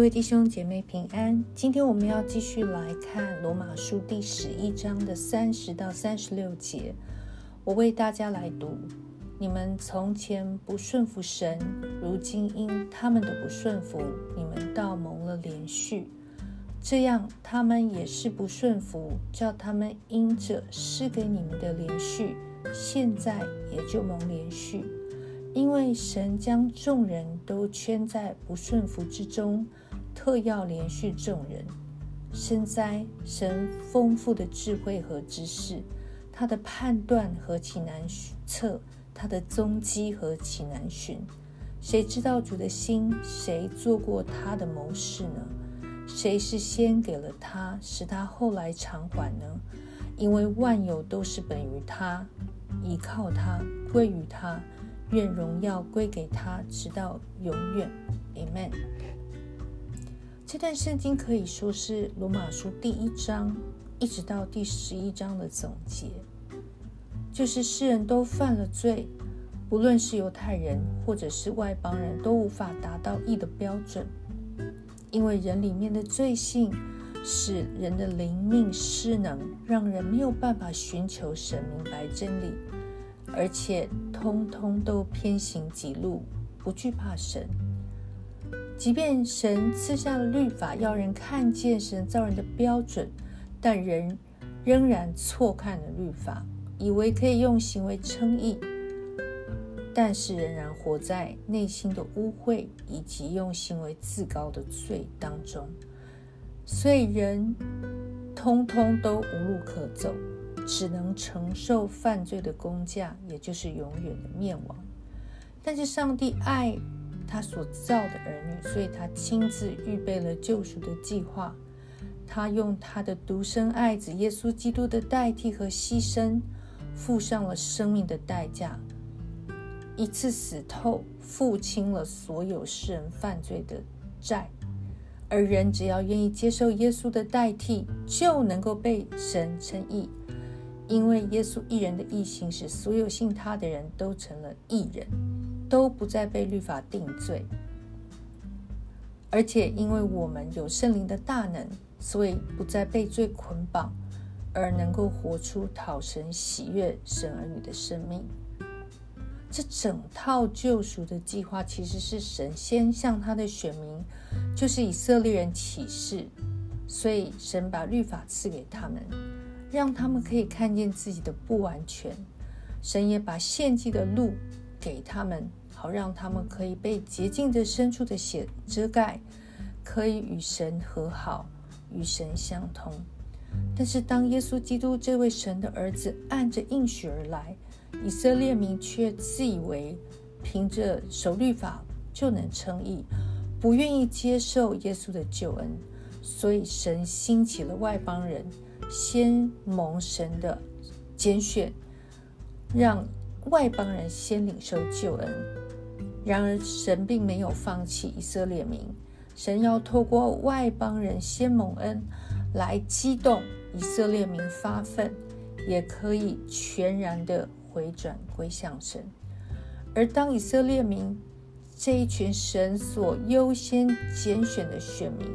各位弟兄姐妹平安。今天我们要继续来看罗马书第十一章的三十到三十六节。我为大家来读：你们从前不顺服神，如今因他们的不顺服，你们倒蒙了连续。这样，他们也是不顺服，叫他们因着施给你们的连续，现在也就蒙连续。因为神将众人都圈在不顺服之中。特要连续众人，深哉神丰富的智慧和知识，他的判断何其难测，他的踪迹何其难寻。谁知道主的心？谁做过他的谋士呢？谁是先给了他，使他后来偿还呢？因为万有都是本于他，依靠他，归于他，愿荣耀归给他，直到永远。Amen。这段圣经可以说是罗马书第一章一直到第十一章的总结，就是世人都犯了罪，不论是犹太人或者是外邦人都无法达到义的标准，因为人里面的罪性使人的灵命失能，让人没有办法寻求神明白真理，而且通通都偏行己路，不惧怕神。即便神赐下了律法，要人看见神造人的标准，但人仍然错看了律法，以为可以用行为称义，但是仍然活在内心的污秽以及用行为自高的罪当中，所以人通通都无路可走，只能承受犯罪的工价，也就是永远的灭亡。但是上帝爱。他所造的儿女，所以他亲自预备了救赎的计划。他用他的独生爱子耶稣基督的代替和牺牲，付上了生命的代价，一次死透，付清了所有世人犯罪的债。而人只要愿意接受耶稣的代替，就能够被神称义，因为耶稣一人的义行，使所有信他的人都成了义人。都不再被律法定罪，而且因为我们有圣灵的大能，所以不再被罪捆绑，而能够活出讨神喜悦、神儿女的生命。这整套救赎的计划，其实是神先向他的选民，就是以色列人启示，所以神把律法赐给他们，让他们可以看见自己的不完全。神也把献祭的路给他们。好让他们可以被洁净的深处的血遮盖，可以与神和好，与神相通。但是当耶稣基督这位神的儿子按着应许而来，以色列民却自以为凭着守律法就能称义，不愿意接受耶稣的救恩，所以神兴起了外邦人，先蒙神的拣选，让外邦人先领受救恩。然而，神并没有放弃以色列民。神要透过外邦人先蒙恩，来激动以色列民发愤，也可以全然的回转归向神。而当以色列民这一群神所优先拣选的选民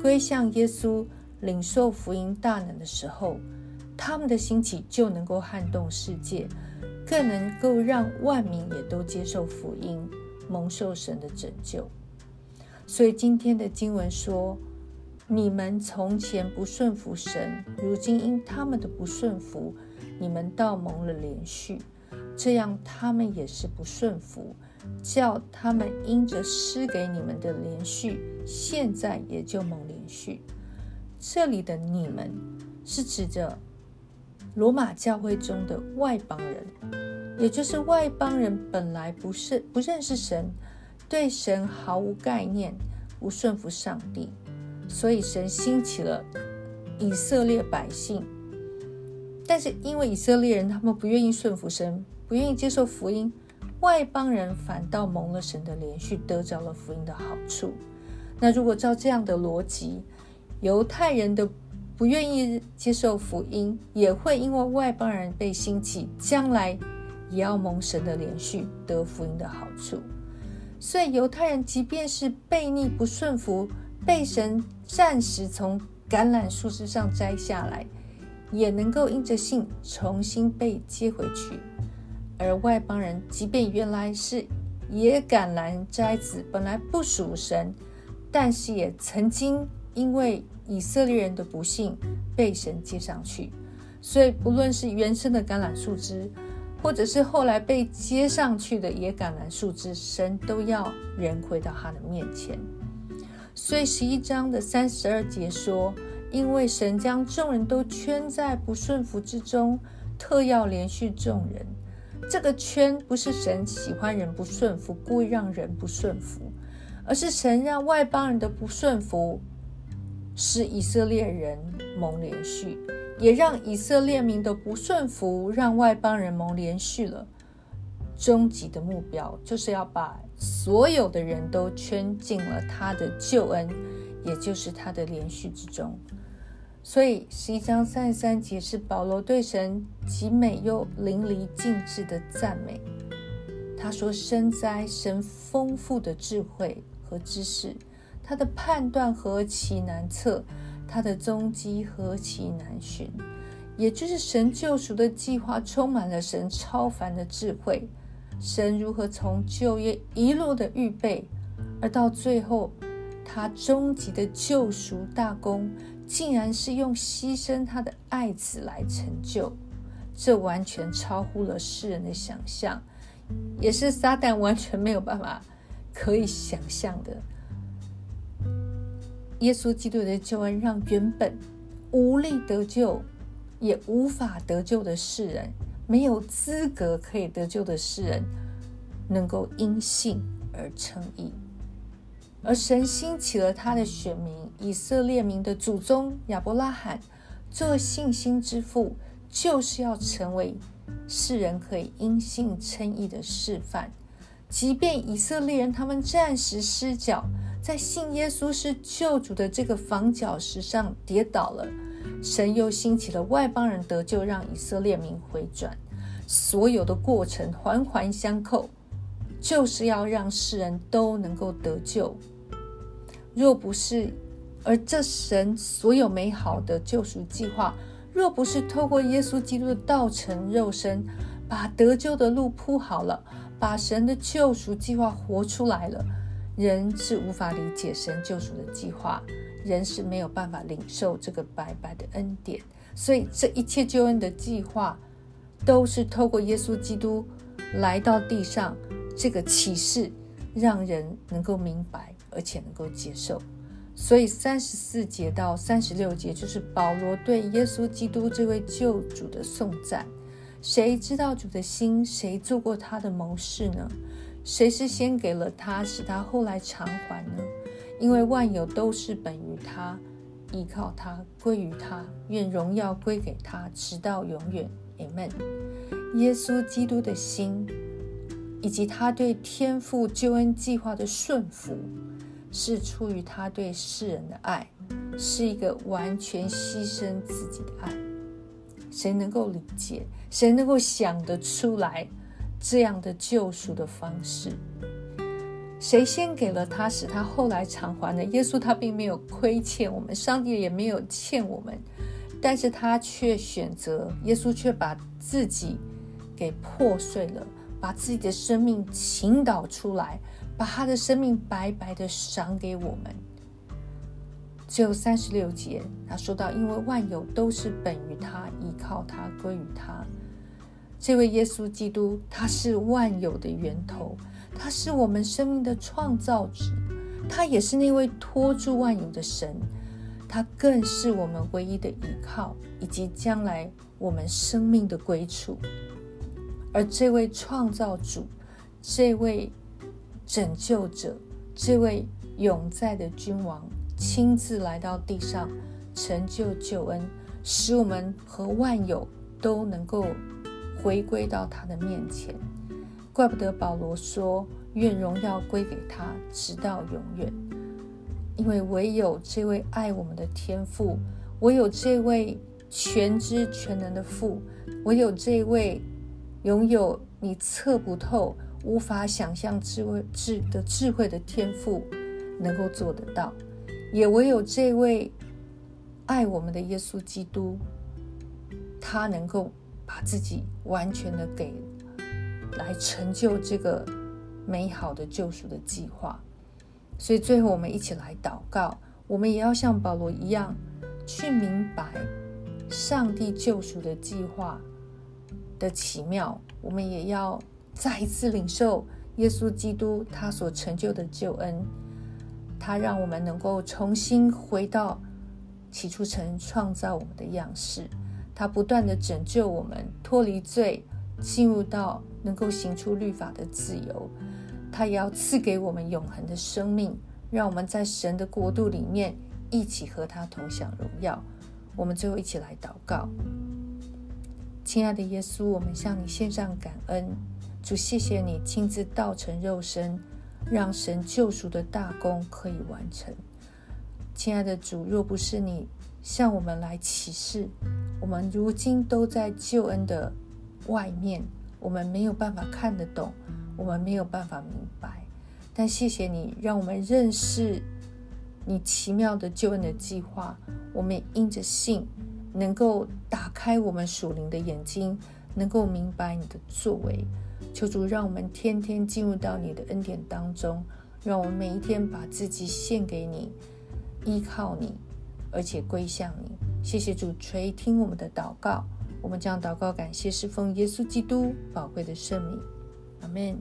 归向耶稣，领受福音大能的时候，他们的兴起就能够撼动世界，更能够让万民也都接受福音。蒙受神的拯救，所以今天的经文说：“你们从前不顺服神，如今因他们的不顺服，你们倒蒙了连续。这样他们也是不顺服，叫他们因着施给你们的连续，现在也就蒙连续。”这里的“你们”是指着罗马教会中的外邦人。也就是外邦人本来不是不认识神，对神毫无概念，不顺服上帝，所以神兴起了以色列百姓。但是因为以色列人他们不愿意顺服神，不愿意接受福音，外邦人反倒蒙了神的连续，得着了福音的好处。那如果照这样的逻辑，犹太人的不愿意接受福音，也会因为外邦人被兴起，将来。也要蒙神的连续得福音的好处，所以犹太人即便是悖逆不顺服，被神暂时从橄榄树枝上摘下来，也能够因着信重新被接回去。而外邦人，即便原来是野橄榄摘子，本来不属神，但是也曾经因为以色列人的不幸被神接上去。所以，不论是原生的橄榄树枝，或者是后来被接上去的野橄榄树枝，神都要人回到他的面前。所以十一章的三十二节说：“因为神将众人都圈在不顺服之中，特要连续众人。”这个圈不是神喜欢人不顺服，故意让人不顺服，而是神让外邦人的不顺服，使以色列人蒙连续，也让以色列民的不顺服让外邦人蒙连续了。终极的目标就是要把所有的人都圈进了他的救恩，也就是他的连续之中。所以十一章三十三节是保罗对神极美又淋漓尽致的赞美。他说：“身在神丰富的智慧和知识，他的判断何其难测，他的踪迹何其难寻。”也就是神救赎的计划充满了神超凡的智慧。神如何从旧约一路的预备，而到最后他终极的救赎大功。竟然是用牺牲他的爱子来成就，这完全超乎了世人的想象，也是撒旦完全没有办法可以想象的。耶稣基督的救恩，让原本无力得救、也无法得救的世人，没有资格可以得救的世人，能够因信而称义。而神兴起了他的选民以色列民的祖宗亚伯拉罕，做信心之父，就是要成为世人可以因信称义的示范。即便以色列人他们暂时失脚，在信耶稣是救主的这个房角石上跌倒了，神又兴起了外邦人得救，让以色列民回转。所有的过程环环相扣。就是要让世人都能够得救。若不是，而这神所有美好的救赎计划，若不是透过耶稣基督的道成肉身，把得救的路铺好了，把神的救赎计划活出来了，人是无法理解神救赎的计划，人是没有办法领受这个白白的恩典。所以，这一切救恩的计划，都是透过耶稣基督来到地上。这个启示让人能够明白，而且能够接受。所以三十四节到三十六节就是保罗对耶稣基督这位救主的颂赞。谁知道主的心？谁做过他的谋士呢？谁是先给了他，使他后来偿还呢？因为万有都是本于他，依靠他，归于他。愿荣耀归给他，直到永远。Amen。耶稣基督的心。以及他对天父救恩计划的顺服，是出于他对世人的爱，是一个完全牺牲自己的爱。谁能够理解？谁能够想得出来这样的救赎的方式？谁先给了他，使他后来偿还呢？耶稣他并没有亏欠我们，上帝也没有欠我们，但是他却选择，耶稣却把自己给破碎了。把自己的生命倾倒出来，把他的生命白白的赏给我们。只有三十六节，他说到：“因为万有都是本于他，依靠他，归于他。”这位耶稣基督，他是万有的源头，他是我们生命的创造者，他也是那位托住万有的神，他更是我们唯一的依靠，以及将来我们生命的归处。而这位创造主，这位拯救者，这位永在的君王，亲自来到地上，成就救恩，使我们和万有都能够回归到他的面前。怪不得保罗说：“愿荣耀归给他，直到永远。”因为唯有这位爱我们的天父，唯有这位全知全能的父，唯有这位。拥有你测不透、无法想象智慧智的智慧的天赋，能够做得到，也唯有这位爱我们的耶稣基督，他能够把自己完全的给来成就这个美好的救赎的计划。所以最后，我们一起来祷告，我们也要像保罗一样，去明白上帝救赎的计划的奇妙。我们也要再一次领受耶稣基督他所成就的救恩。他让我们能够重新回到起初曾创造我们的样式。他不断的拯救我们，脱离罪，进入到能够行出律法的自由。他也要赐给我们永恒的生命，让我们在神的国度里面一起和他同享荣耀。我们最后一起来祷告，亲爱的耶稣，我们向你献上感恩，主，谢谢你亲自道成肉身，让神救赎的大功可以完成。亲爱的主，若不是你向我们来启示，我们如今都在救恩的外面，我们没有办法看得懂。我们没有办法明白，但谢谢你让我们认识你奇妙的救恩的计划。我们因着信，能够打开我们属灵的眼睛，能够明白你的作为。求主让我们天天进入到你的恩典当中，让我们每一天把自己献给你，依靠你，而且归向你。谢谢主垂听我们的祷告，我们将祷告感谢侍奉耶稣基督宝贵的圣名。阿门